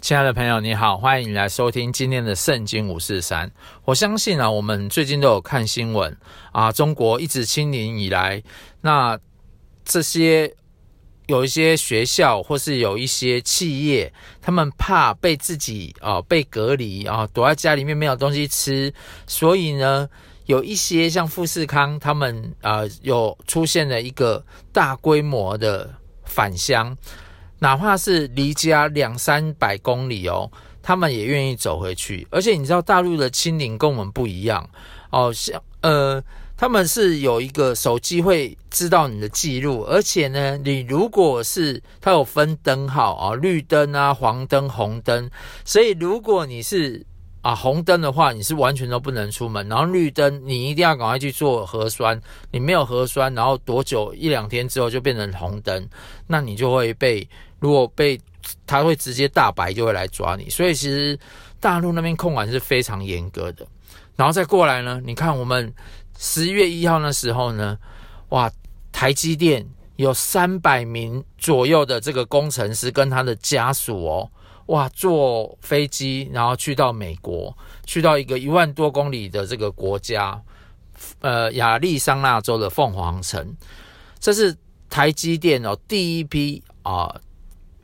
亲爱的朋友，你好，欢迎你来收听今天的圣经五四三。我相信啊，我们最近都有看新闻啊，中国一直清零以来，那这些有一些学校或是有一些企业，他们怕被自己啊被隔离啊，躲在家里面没有东西吃，所以呢，有一些像富士康，他们啊有出现了一个大规模的返乡。哪怕是离家两三百公里哦，他们也愿意走回去。而且你知道大陆的清零跟我们不一样哦，像呃，他们是有一个手机会知道你的记录，而且呢，你如果是它有分灯号啊，绿灯啊、黄灯、红灯，所以如果你是啊红灯的话，你是完全都不能出门。然后绿灯，你一定要赶快去做核酸，你没有核酸，然后多久一两天之后就变成红灯，那你就会被。如果被他会直接大白，就会来抓你。所以其实大陆那边控管是非常严格的。然后再过来呢，你看我们十一月一号那时候呢，哇，台积电有三百名左右的这个工程师跟他的家属哦，哇，坐飞机然后去到美国，去到一个一万多公里的这个国家，呃，亚利桑那州的凤凰城，这是台积电哦第一批啊。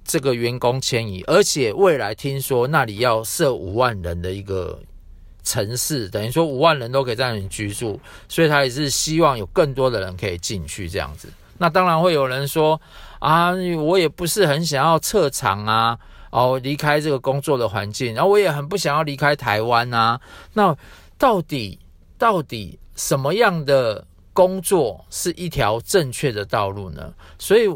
这个员工迁移，而且未来听说那里要设五万人的一个城市，等于说五万人都可以在那里居住，所以他也是希望有更多的人可以进去这样子。那当然会有人说啊，我也不是很想要撤场啊，哦，离开这个工作的环境，然后我也很不想要离开台湾啊。那到底到底什么样的工作是一条正确的道路呢？所以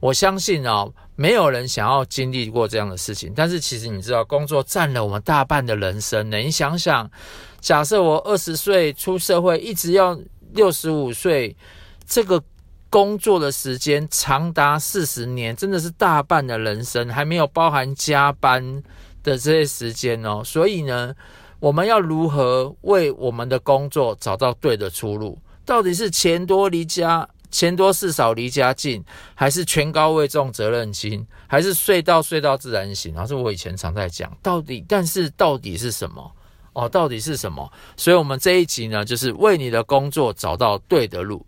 我相信啊。没有人想要经历过这样的事情，但是其实你知道，工作占了我们大半的人生呢。你想想，假设我二十岁出社会，一直要六十五岁，这个工作的时间长达四十年，真的是大半的人生，还没有包含加班的这些时间哦。所以呢，我们要如何为我们的工作找到对的出路？到底是钱多离家？钱多事少离家近，还是权高位重责任轻，还是睡到睡到自然醒？然后是我以前常在讲，到底，但是到底是什么？哦，到底是什么？所以，我们这一集呢，就是为你的工作找到对的路。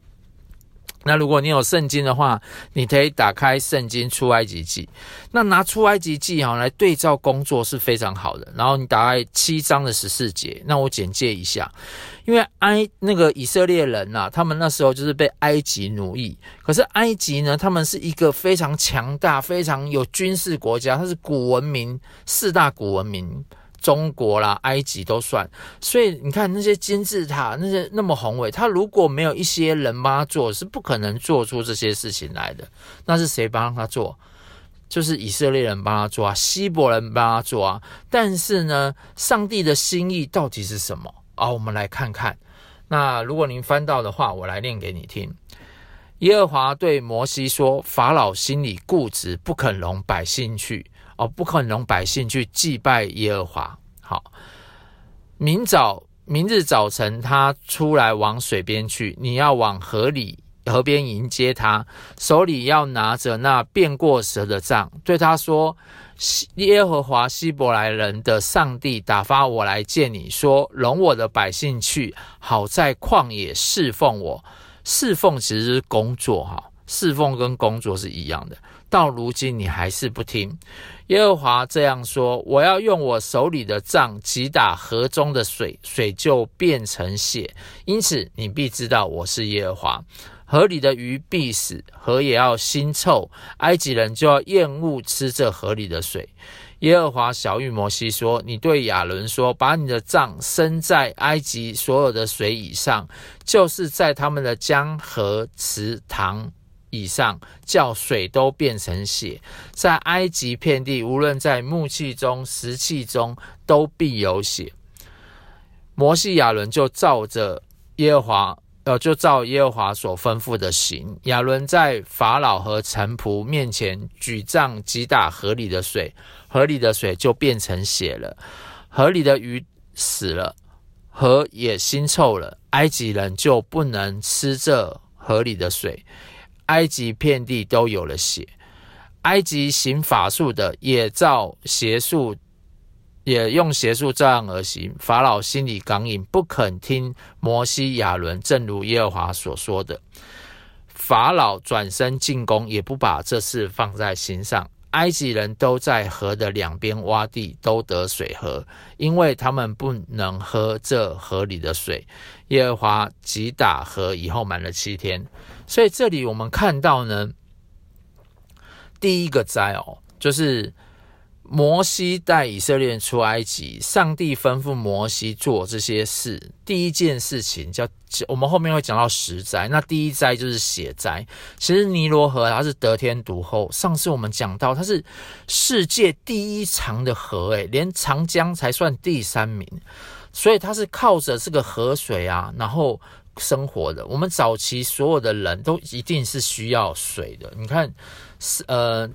那如果你有圣经的话，你可以打开圣经出埃及记。那拿出埃及记哈来对照工作是非常好的。然后你打开七章的十四节，那我简介一下。因为埃那个以色列人呐、啊，他们那时候就是被埃及奴役。可是埃及呢，他们是一个非常强大、非常有军事国家，它是古文明四大古文明。中国啦，埃及都算，所以你看那些金字塔，那些那么宏伟，他如果没有一些人帮他做，是不可能做出这些事情来的。那是谁帮他做？就是以色列人帮他做啊，希伯人帮他做啊。但是呢，上帝的心意到底是什么？啊，我们来看看。那如果您翻到的话，我来念给你听。耶和华对摩西说：“法老心里固执，不肯容百姓去。”哦，不可能百姓去祭拜耶和华。好，明早明日早晨，他出来往水边去，你要往河里河边迎接他，手里要拿着那变过蛇的杖，对他说：“耶和华希伯来人的上帝打发我来见你，说容我的百姓去，好在旷野侍奉我。侍奉其实是工作，哈，侍奉跟工作是一样的。到如今你还是不听。”耶和华这样说：“我要用我手里的杖击打河中的水，水就变成血。因此你必知道我是耶和华。河里的鱼必死，河也要腥臭，埃及人就要厌恶吃这河里的水。”耶和华晓諭摩西说：“你对亚伦说，把你的杖伸在埃及所有的水以上，就是在他们的江河池塘。”以上叫水都变成血，在埃及遍地，无论在木器中、石器中，都必有血。摩西亚伦就照着耶和华，呃，就照耶和华所吩咐的行。亚伦在法老和臣仆面前举杖击打河里的水，河里的水就变成血了，河里的鱼死了，河也腥臭了，埃及人就不能吃这河里的水。埃及遍地都有了血，埃及行法术的也照邪术，也用邪术照样而行。法老心里刚硬，不肯听摩西、亚伦，正如耶和华所说的。法老转身进宫，也不把这事放在心上。埃及人都在河的两边挖地，都得水喝，因为他们不能喝这河里的水。耶和华击打河以后，满了七天。所以这里我们看到呢，第一个灾哦，就是。摩西带以色列人出埃及，上帝吩咐摩西做这些事。第一件事情叫，我们后面会讲到十灾。那第一灾就是血灾。其实尼罗河它是得天独厚。上次我们讲到，它是世界第一长的河，诶，连长江才算第三名。所以它是靠着这个河水啊，然后生活的。我们早期所有的人都一定是需要水的。你看，是呃。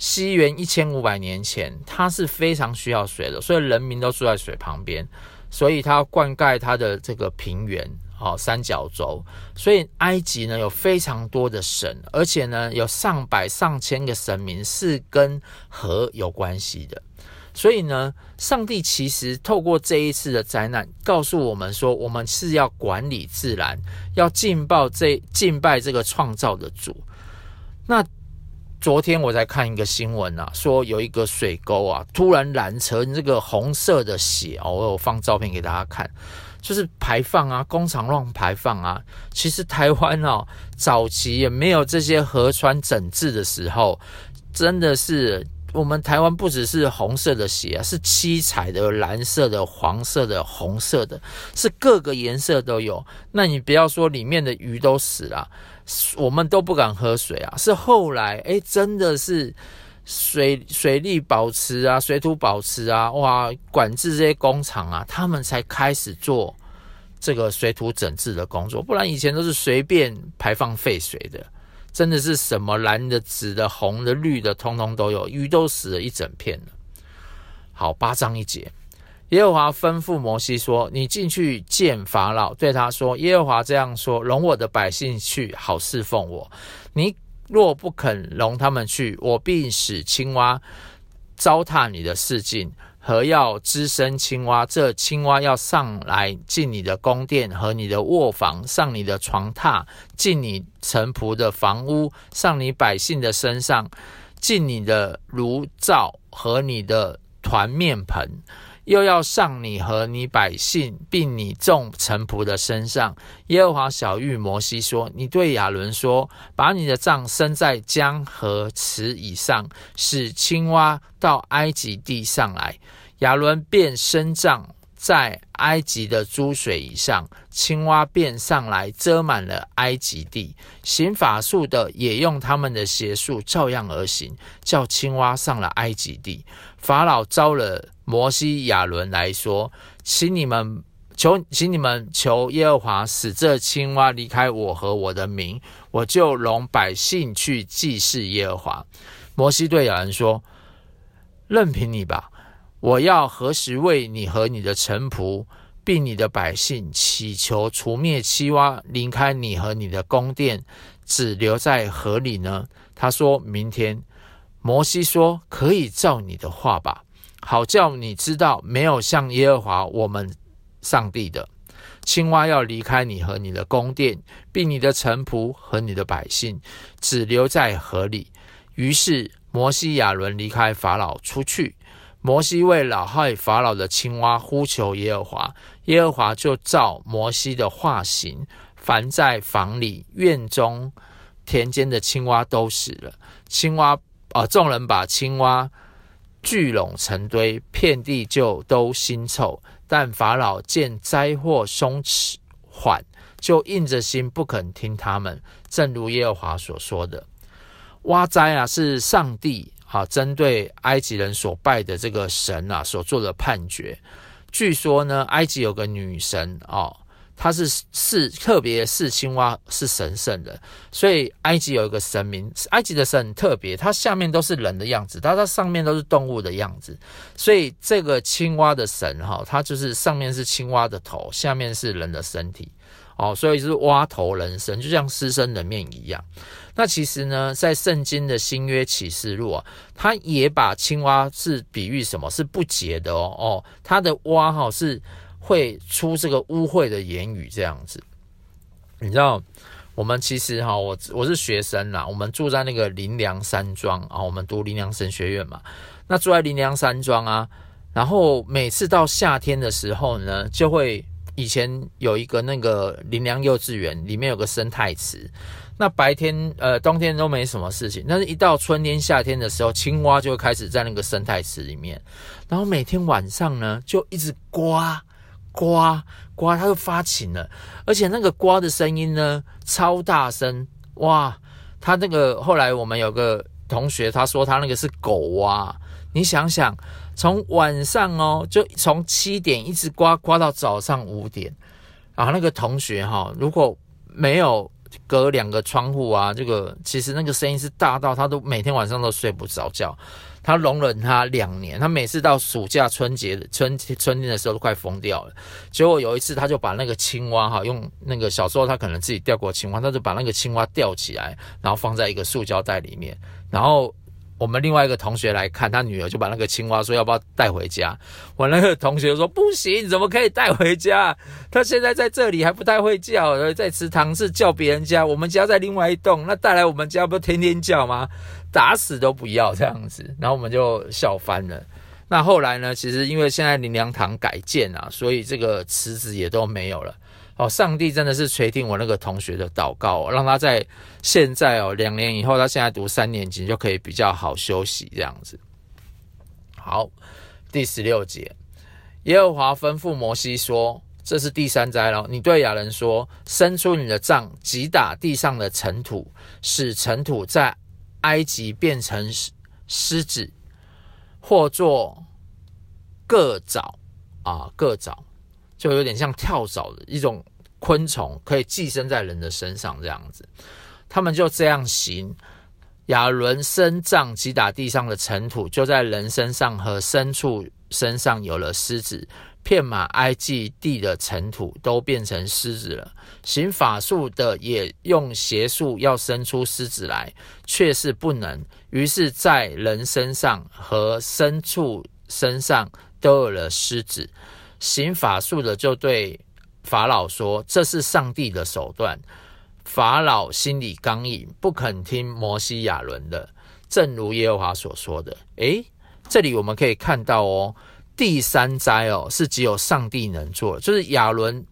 西元一千五百年前，它是非常需要水的，所以人民都住在水旁边，所以它要灌溉它的这个平原，哦，三角洲。所以埃及呢有非常多的神，而且呢有上百上千个神明是跟河有关系的。所以呢，上帝其实透过这一次的灾难，告诉我们说，我们是要管理自然，要敬拜这敬拜这个创造的主。那。昨天我在看一个新闻啊，说有一个水沟啊，突然染成这个红色的血哦，我有放照片给大家看，就是排放啊，工厂乱排放啊。其实台湾哦，早期也没有这些河川整治的时候，真的是我们台湾不只是红色的血啊，是七彩的、蓝色的、黄色的、红色的，是各个颜色都有。那你不要说里面的鱼都死了。我们都不敢喝水啊！是后来，哎，真的是水水利保持啊，水土保持啊，哇，管制这些工厂啊，他们才开始做这个水土整治的工作。不然以前都是随便排放废水的，真的是什么蓝的、紫的、红的、绿的，通通都有，鱼都死了一整片了。好，八章一节。耶和华吩咐摩西说：“你进去见法老，对他说：耶和华这样说：容我的百姓去，好侍奉我。你若不肯容他们去，我必使青蛙糟蹋你的事境，和要滋生青蛙。这青蛙要上来进你的宫殿和你的卧房，上你的床榻，进你臣仆的房屋，上你百姓的身上，进你的炉灶和你的团面盆。”又要上你和你百姓，并你众臣仆的身上。耶和华小玉摩西说：“你对亚伦说，把你的杖伸在江河池以上，使青蛙到埃及地上来。亚伦便伸杖在埃及的诸水以上，青蛙便上来遮满了埃及地。行法术的也用他们的邪术照样而行，叫青蛙上了埃及地。法老召了。”摩西、亚伦来说：“请你们求，请你们求耶和华使这青蛙离开我和我的民，我就容百姓去祭祀耶和华。”摩西对亚伦说：“任凭你吧，我要何时为你和你的臣仆，并你的百姓祈求除灭青蛙，离开你和你的宫殿，只留在河里呢？”他说明天。摩西说：“可以照你的话吧。”好叫你知道，没有像耶和华我们上帝的青蛙要离开你和你的宫殿，并你的臣仆和你的百姓，只留在河里。于是摩西亚伦离开法老出去。摩西为老害法老的青蛙呼求耶和华，耶和华就照摩西的话行。凡在房里、院中、田间的青蛙都死了。青蛙啊、呃，众人把青蛙。聚拢成堆，遍地就都腥臭。但法老见灾祸松缓，就硬着心不肯听他们。正如耶和华所说的，蛙灾啊，是上帝啊针对埃及人所拜的这个神啊所做的判决。据说呢，埃及有个女神啊。她是是特别是青蛙是神圣的，所以埃及有一个神明，埃及的神很特别，它下面都是人的样子，它它上面都是动物的样子，所以这个青蛙的神哈，它就是上面是青蛙的头，下面是人的身体，哦，所以就是蛙头人身，就像狮身人面一样。那其实呢，在圣经的新约启示录啊，它也把青蛙是比喻什么？是不洁的哦哦，它的蛙哈是会出这个污秽的言语这样子。你知道，我们其实哈，我我是学生啦，我们住在那个林良山庄啊，我们读林良神学院嘛。那住在林良山庄啊，然后每次到夏天的时候呢，就会以前有一个那个林良幼稚园，里面有个生态池。那白天呃冬天都没什么事情，但是一到春天夏天的时候，青蛙就会开始在那个生态池里面，然后每天晚上呢就一直呱呱呱，它就发情了，而且那个呱的声音呢超大声哇！它那个后来我们有个同学他说他那个是狗蛙，你想想从晚上哦就从七点一直刮刮到早上五点，然后那个同学哈如果没有。隔两个窗户啊，这个其实那个声音是大到他都每天晚上都睡不着觉。他容忍他两年，他每次到暑假、春节、春春天的时候都快疯掉了。结果有一次，他就把那个青蛙哈，用那个小时候他可能自己钓过青蛙，他就把那个青蛙吊起来，然后放在一个塑胶袋里面，然后。我们另外一个同学来看，他女儿就把那个青蛙说要不要带回家。我那个同学说不行，怎么可以带回家？他现在在这里还不太会叫，在池塘是叫别人家，我们家在另外一栋，那带来我们家不天天叫吗？打死都不要这样子。然后我们就笑翻了。那后来呢？其实因为现在林良堂改建啊，所以这个池子也都没有了。哦，上帝真的是垂听我那个同学的祷告，哦，让他在现在哦，两年以后，他现在读三年级就可以比较好休息这样子。好，第十六节，耶和华吩咐摩西说：“这是第三灾了。你对亚伦说，伸出你的杖，击打地上的尘土，使尘土在埃及变成狮子，或做各爪啊，各爪。”就有点像跳蚤的一种昆虫，可以寄生在人的身上这样子。他们就这样行。亚伦伸杖击打地上的尘土，就在人身上和牲畜身上有了狮子。片马埃及地的尘土都变成狮子了。行法术的也用邪术要生出狮子来，却是不能。于是，在人身上和牲畜身上都有了狮子。行法术的就对法老说：“这是上帝的手段。”法老心里刚硬，不肯听摩西、亚伦的，正如耶和华所说的。诶，这里我们可以看到哦，第三灾哦是只有上帝能做，就是亚伦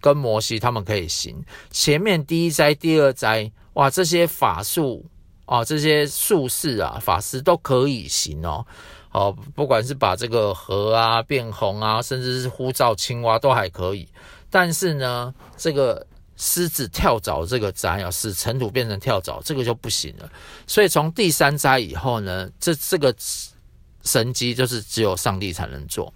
跟摩西他们可以行。前面第一灾、第二灾，哇，这些法术啊，这些术士啊、法师都可以行哦。哦，不管是把这个河啊变红啊，甚至是呼召青蛙都还可以。但是呢，这个狮子跳蚤这个灾啊使尘土变成跳蚤，这个就不行了。所以从第三灾以后呢，这这个神机就是只有上帝才能做。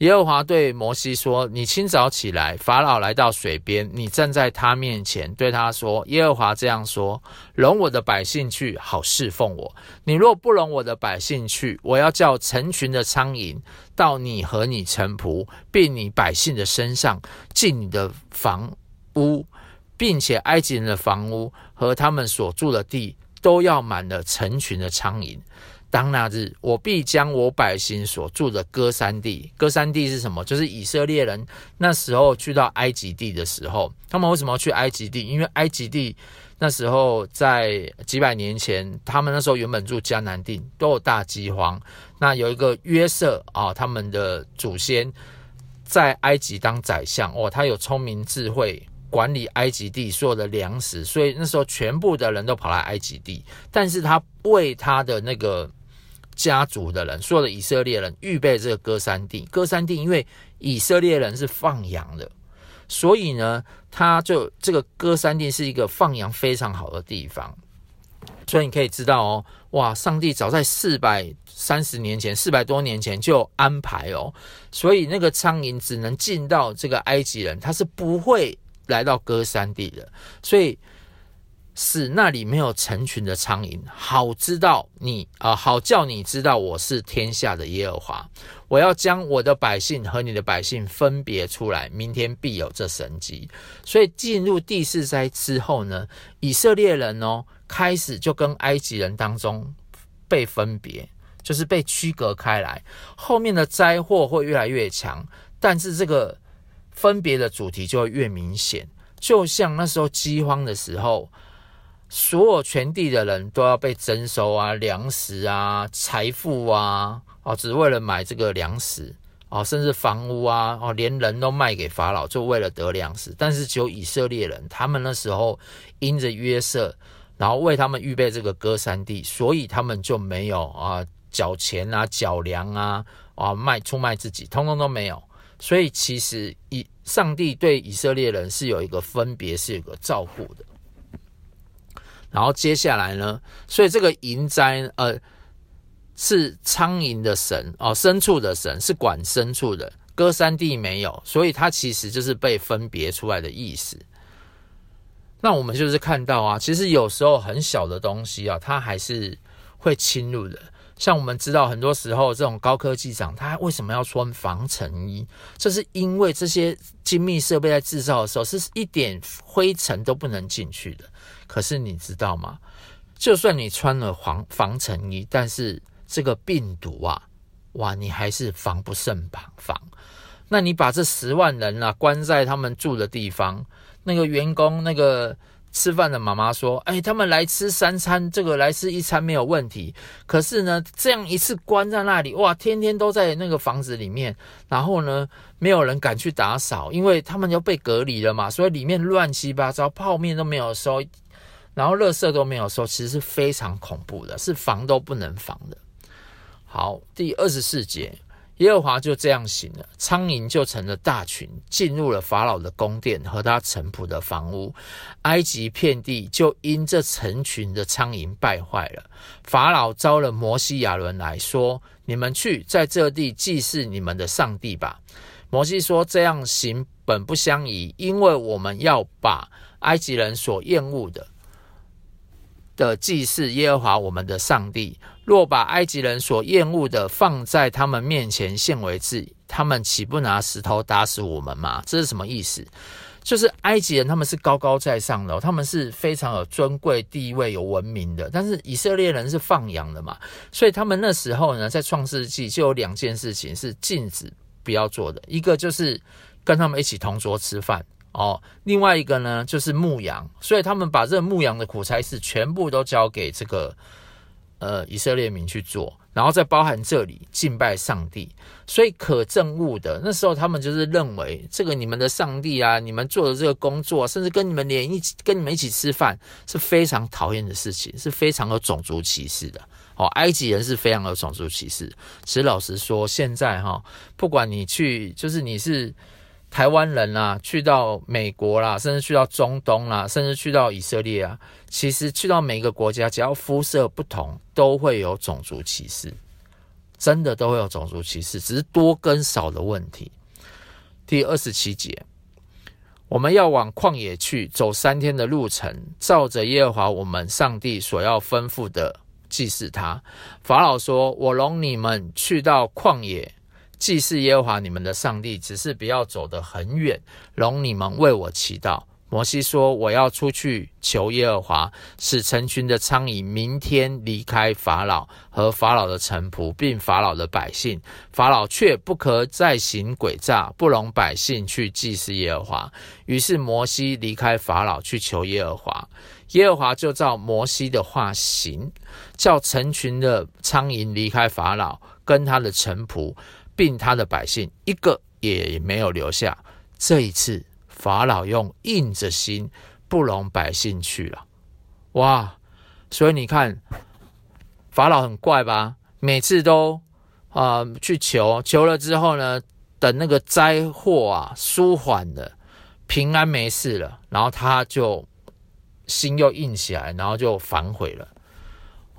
耶和华对摩西说：“你清早起来，法老来到水边，你站在他面前，对他说：耶和华这样说：容我的百姓去，好侍奉我。你若不容我的百姓去，我要叫成群的苍蝇到你和你臣仆，并你百姓的身上，进你的房屋，并且埃及人的房屋和他们所住的地，都要满了成群的苍蝇。”当那日，我必将我百姓所住的歌山地，歌山地是什么？就是以色列人那时候去到埃及地的时候，他们为什么要去埃及地？因为埃及地那时候在几百年前，他们那时候原本住迦南地，都有大饥荒。那有一个约瑟啊，他们的祖先在埃及当宰相哦，他有聪明智慧。管理埃及地所有的粮食，所以那时候全部的人都跑来埃及地，但是他为他的那个。家族的人，所有的以色列人预备这个歌山地。歌山地，因为以色列人是放羊的，所以呢，他就这个歌山地是一个放羊非常好的地方。所以你可以知道哦，哇，上帝早在四百三十年前，四百多年前就安排哦，所以那个苍蝇只能进到这个埃及人，他是不会来到歌山地的。所以使那里没有成群的苍蝇，好知道你啊、好叫你知道我是天下的耶和华。我要将我的百姓和你的百姓分别出来，明天必有这神迹。所以进入第四灾之后呢，以色列人哦，开始就跟埃及人当中被分别，就是被区隔开来。后面的灾祸会越来越强，但是这个分别的主题就会越明显。就像那时候饥荒的时候，所有全地的人都要被征收啊，粮食啊，财富啊，哦，只为了买这个粮食哦，甚至房屋啊，哦，连人都卖给法老，就为了得粮食。但是只有以色列人，他们那时候因着约瑟，然后为他们预备这个歌珊地，所以他们就没有啊缴钱啊，缴粮啊，啊卖出卖自己，通通都没有。所以其实以上帝对以色列人是有一个分别，是有个照顾的。然后接下来呢，所以这个银灾呃是苍蝇的神哦，牲畜的神是管牲畜的，歌山地没有，所以它其实就是被分别出来的意思。那我们就是看到啊，其实有时候很小的东西啊，它还是会侵入的。像我们知道，很多时候这种高科技厂，它为什么要穿防尘衣？这是因为这些精密设备在制造的时候，是一点灰尘都不能进去的。可是你知道吗？就算你穿了防防尘衣，但是这个病毒啊，哇，你还是防不胜防。那你把这十万人啊关在他们住的地方，那个员工那个。吃饭的妈妈说：“哎，他们来吃三餐，这个来吃一餐没有问题。可是呢，这样一次关在那里，哇，天天都在那个房子里面，然后呢，没有人敢去打扫，因为他们要被隔离了嘛，所以里面乱七八糟，泡面都没有收，然后垃圾都没有收，其实是非常恐怖的，是防都不能防的。好，第二十四节。”耶和华就这样行了，苍蝇就成了大群，进入了法老的宫殿和他臣仆的房屋。埃及遍地就因这成群的苍蝇败坏了。法老召了摩西亚伦来说：“你们去在这地祭祀你们的上帝吧。”摩西说：“这样行本不相宜，因为我们要把埃及人所厌恶的。”的祭祀耶和华我们的上帝，若把埃及人所厌恶的放在他们面前献为祭，他们岂不拿石头打死我们吗？这是什么意思？就是埃及人他们是高高在上的，他们是非常有尊贵地位、有文明的，但是以色列人是放羊的嘛，所以他们那时候呢，在创世纪就有两件事情是禁止不要做的，一个就是跟他们一起同桌吃饭。哦，另外一个呢，就是牧羊，所以他们把这个牧羊的苦差事全部都交给这个呃以色列民去做，然后再包含这里敬拜上帝，所以可憎恶的那时候他们就是认为这个你们的上帝啊，你们做的这个工作，甚至跟你们连一起跟你们一起吃饭是非常讨厌的事情，是非常有种族歧视的。哦，埃及人是非常有种族歧视。其实老实说，现在哈，不管你去，就是你是。台湾人啊，去到美国啦，甚至去到中东啦，甚至去到以色列啊，其实去到每个国家，只要肤色不同，都会有种族歧视，真的都会有种族歧视，只是多跟少的问题。第二十七节，我们要往旷野去，走三天的路程，照着耶和华我们上帝所要吩咐的祭祀他。法老说：“我容你们去到旷野。”祭祀耶和华你们的上帝，只是不要走得很远，容你们为我祈祷。摩西说：“我要出去求耶和华，使成群的苍蝇明天离开法老和法老的臣仆，并法老的百姓。法老却不可再行诡诈，不容百姓去祭祀耶和华。”于是摩西离开法老去求耶和华，耶和华就照摩西的话行，叫成群的苍蝇离开法老跟他的臣仆。并他的百姓一个也没有留下。这一次，法老用硬着心不容百姓去了。哇！所以你看，法老很怪吧？每次都啊、去求，求了之后呢，等那个灾祸啊舒缓了，平安没事了，然后他就心又硬起来，然后就反悔了。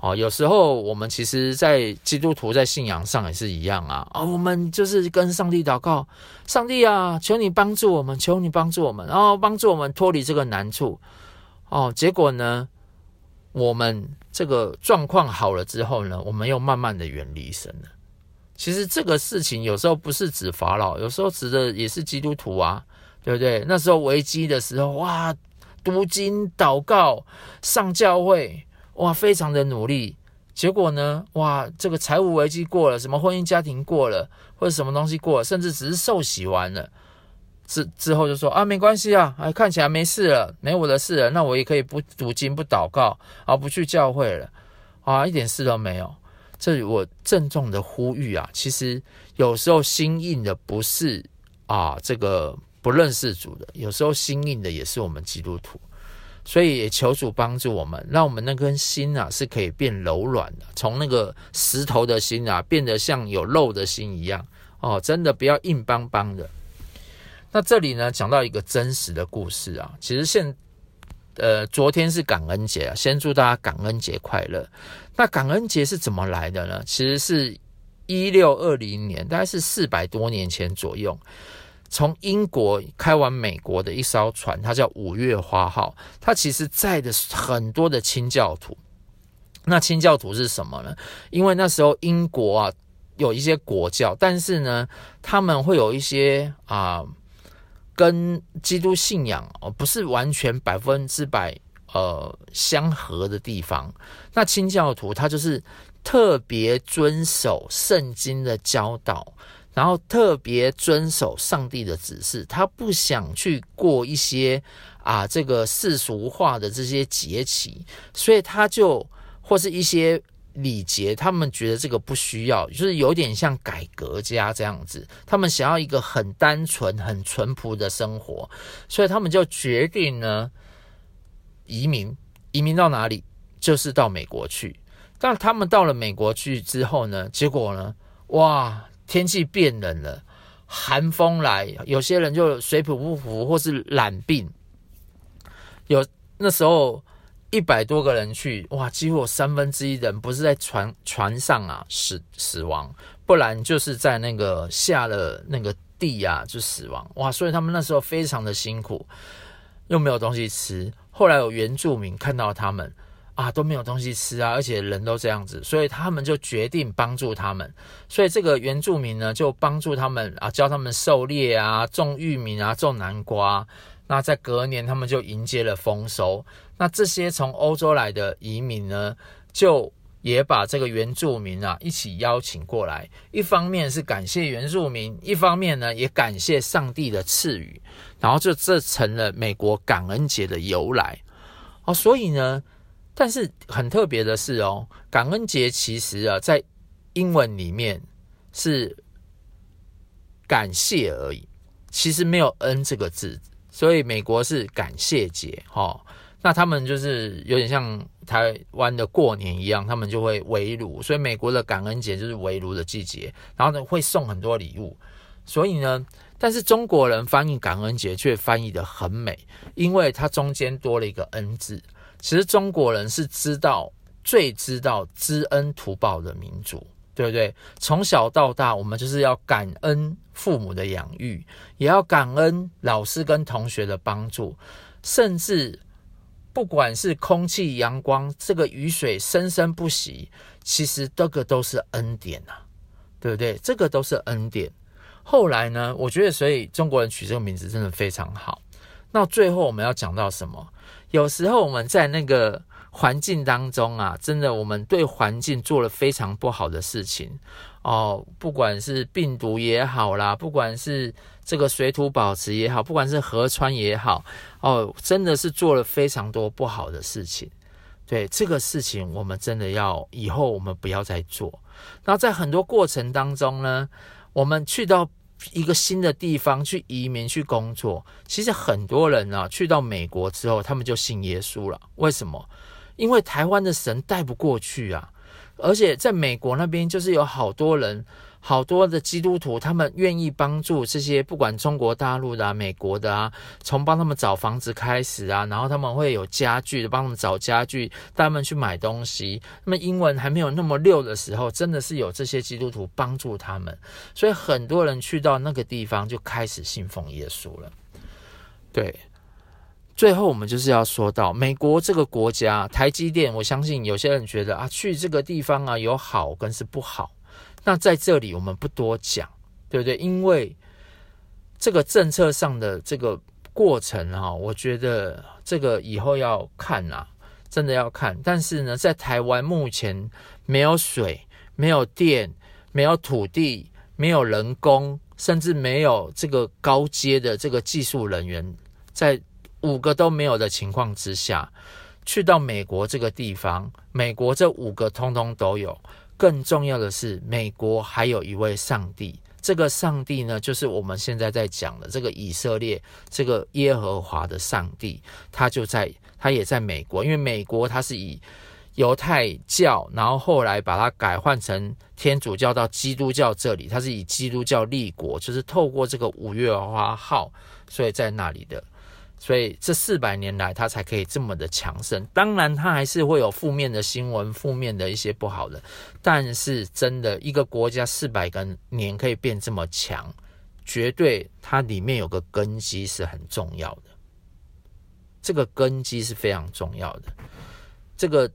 哦，有时候我们其实，在基督徒在信仰上也是一样啊。哦，我们就是跟上帝祷告，上帝啊，求你帮助我们，求你帮助我们，然后帮助我们脱离这个难处。哦，结果呢，我们这个状况好了之后呢，我们又慢慢的远离神了。其实这个事情有时候不是指法老，有时候指的也是基督徒啊，对不对？那时候危机的时候，哇，读经、祷告、上教会，哇，非常的努力。结果呢，哇，这个财务危机过了，什么婚姻家庭过了，或者什么东西过了，甚至只是受洗完了，之之后就说啊，没关系啊，哎，看起来没事了，没我的事了，那我也可以不读经、不祷告，啊，不去教会了，啊，一点事都没有。这里我郑重的呼吁啊，其实有时候心硬的不是啊这个不认识主的，有时候心硬的也是我们基督徒，所以也求主帮助我们，让我们那颗心啊是可以变柔软的，从那个石头的心啊变得像有肉的心一样哦，真的不要硬邦邦的。那这里呢讲到一个真实的故事啊，其实现呃昨天是感恩节啊，先祝大家感恩节快乐。那感恩节是怎么来的呢？其实是一六二零年，大概是四百多年前左右，从英国开往美国的一艘船，它叫五月花号，它其实载的很多的清教徒。那清教徒是什么呢？因为那时候英国啊有一些国教，但是呢他们会有一些啊跟基督信仰哦不是完全百分之百。呃，相合的地方，那清教徒他就是特别遵守圣经的教导，然后特别遵守上帝的指示，他不想去过一些啊这个世俗化的这些节期，所以他就或是一些礼节，他们觉得这个不需要，就是有点像改革家这样子，他们想要一个很单纯、很淳朴的生活，所以他们就决定呢。移民，移民到哪里？就是到美国去。但他们到了美国去之后呢？结果呢？哇，天气变冷了，寒风来，有些人就水土不服或是染病。有那时候一百多个人去，哇，几乎有三分之一人不是在船船上啊死死亡，不然就是在那个下了那个地啊就死亡。哇，所以他们那时候非常的辛苦，又没有东西吃。后来有原住民看到他们啊都没有东西吃啊，而且人都这样子，所以他们就决定帮助他们。所以这个原住民呢，就帮助他们啊，教他们狩猎啊，种玉米啊，种南瓜。那在隔年，他们就迎接了丰收。那这些从欧洲来的移民呢，就也把这个原住民啊一起邀请过来。一方面是感谢原住民，一方面呢也感谢上帝的赐予。然后就这成了美国感恩节的由来哦，所以呢，但是很特别的是哦，感恩节其实啊，在英文里面是感谢而已，其实没有恩这个字，所以美国是感谢节哦。那他们就是有点像台湾的过年一样，他们就会围炉，所以美国的感恩节就是围炉的季节，然后呢会送很多礼物，所以呢。但是中国人翻译感恩节却翻译得很美，因为它中间多了一个恩字。其实中国人是知道最知道知恩图报的民族，对不对？从小到大，我们就是要感恩父母的养育，也要感恩老师跟同学的帮助，甚至不管是空气、阳光，这个雨水生生不息，其实这个都是恩典啊，对不对？这个都是恩典。后来呢，我觉得，所以中国人取这个名字真的非常好。那最后我们要讲到什么？有时候我们在那个环境当中啊，真的我们对环境做了非常不好的事情哦，不管是病毒也好啦，不管是这个水土保持也好，不管是河川也好，哦，真的是做了非常多不好的事情。对，这个事情，我们真的要以后我们不要再做。那在很多过程当中呢。我们去到一个新的地方去移民去工作，其实很多人啊，去到美国之后，他们就信耶稣了。为什么？因为台湾的神带不过去啊，而且在美国那边就是有好多人。好多的基督徒，他们愿意帮助这些不管中国大陆的、美国的啊，从帮他们找房子开始啊，然后他们会有家具的，帮他们找家具，带他们去买东西。那么英文还没有那么溜的时候，真的是有这些基督徒帮助他们，所以很多人去到那个地方就开始信奉耶稣了。对，最后，我们就是要说到美国这个国家，台积电，我相信有些人觉得啊，去这个地方啊有好跟是不好。那在这里我们不多讲，对不对？因为这个政策上的这个过程哈，我觉得这个以后要看啊，真的要看。但是呢，在台湾目前没有水、没有电、没有土地、没有人工，甚至没有这个高阶的这个技术人员，在五个都没有的情况之下，去到美国这个地方，美国这五个通通都有。更重要的是，美国还有一位上帝。这个上帝呢，就是我们现在在讲的这个以色列，这个耶和华的上帝，他就在，他也在美国。因为美国它是以犹太教，然后后来把它改换成天主教到基督教这里，它是以基督教立国，就是透过这个五月花号，所以在那里的。所以这四百年来，它才可以这么的强盛。当然，它还是会有负面的新闻，负面的一些不好的。但是，真的一个国家四百个年可以变这么强，绝对它里面有个根基是很重要的。这个根基是非常重要的。这个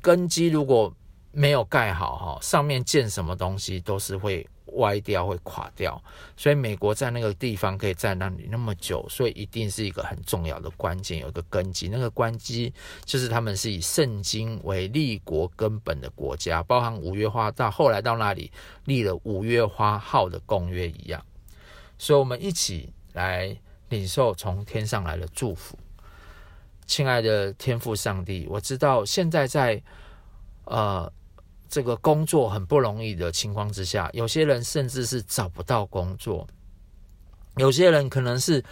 根基如果没有盖好，哈，上面建什么东西都是会。歪掉会垮掉，所以美国在那个地方可以在那里那么久，所以一定是一个很重要的关键，有一个根基。那个关基就是他们是以圣经为立国根本的国家，包含五月花到后来到那里立了五月花号的公约一样。所以，我们一起来领受从天上来的祝福。亲爱的天父上帝，我知道现在在呃。这个工作很不容易的情况之下，有些人甚至是找不到工作，有些人可能是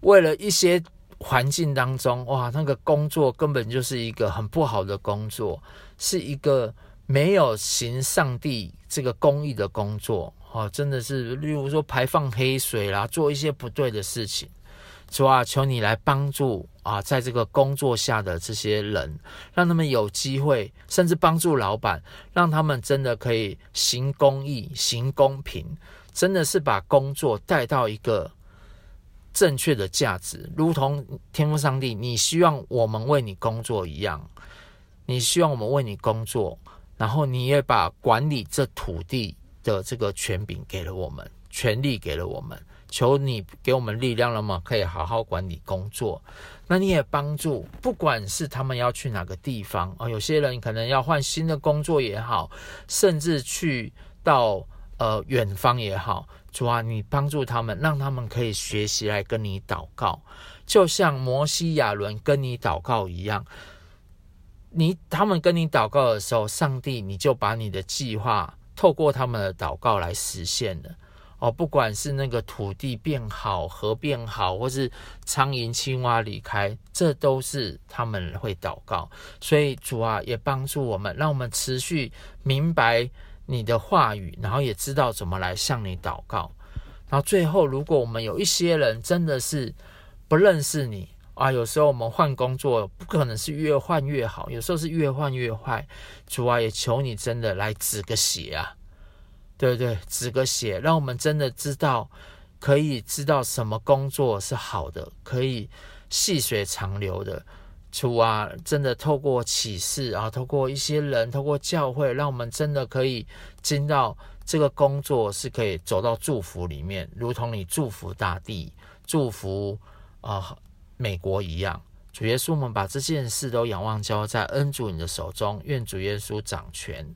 为了一些环境当中，哇，那个工作根本就是一个很不好的工作，是一个没有行上帝这个公益的工作，哦，真的是，例如说排放黑水啦，做一些不对的事情。主啊，求你来帮助啊，在这个工作下的这些人，让他们有机会，甚至帮助老板，让他们真的可以行公义、行公平，真的是把工作带到一个正确的价值，如同天父上帝，你希望我们为你工作一样，你希望我们为你工作，然后你也把管理这土地的这个权柄给了我们，权力给了我们。求你给我们力量了吗？可以好好管理工作。那你也帮助，不管是他们要去哪个地方啊，有些人可能要换新的工作也好，甚至去到呃远方也好，主啊，你帮助他们，让他们可以学习来跟你祷告，就像摩西亚伦跟你祷告一样。你他们跟你祷告的时候，上帝你就把你的计划透过他们的祷告来实现了。哦，不管是那个土地变好，河变好，或是苍蝇青蛙离开，这都是他们会祷告。所以主啊，也帮助我们，让我们持续明白你的话语，然后也知道怎么来向你祷告。然后最后，如果我们有一些人真的是不认识你啊，有时候我们换工作不可能是越换越好，有时候是越换越坏。主啊，也求你真的来止个血啊！对对，止个血，让我们真的知道，可以知道什么工作是好的，可以细水长流的。主啊，真的透过启示啊，透过一些人，透过教会，让我们真的可以进到这个工作是可以走到祝福里面，如同你祝福大地、祝福啊、美国一样。主耶稣，我们把这件事都仰望交在恩主你的手中，愿主耶稣掌权。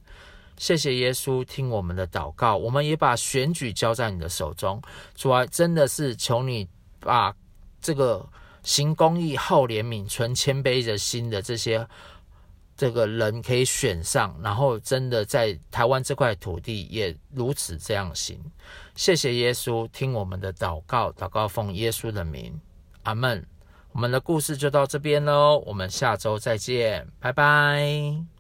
谢谢耶稣听我们的祷告，我们也把选举交在你的手中。主啊，真的是求你把这个行公义、好怜悯、存谦卑的心的这些这个人可以选上，然后真的在台湾这块土地也如此这样行。谢谢耶稣听我们的祷告，祷告奉耶稣的名，阿门。我们的故事就到这边喽，我们下周再见，拜拜。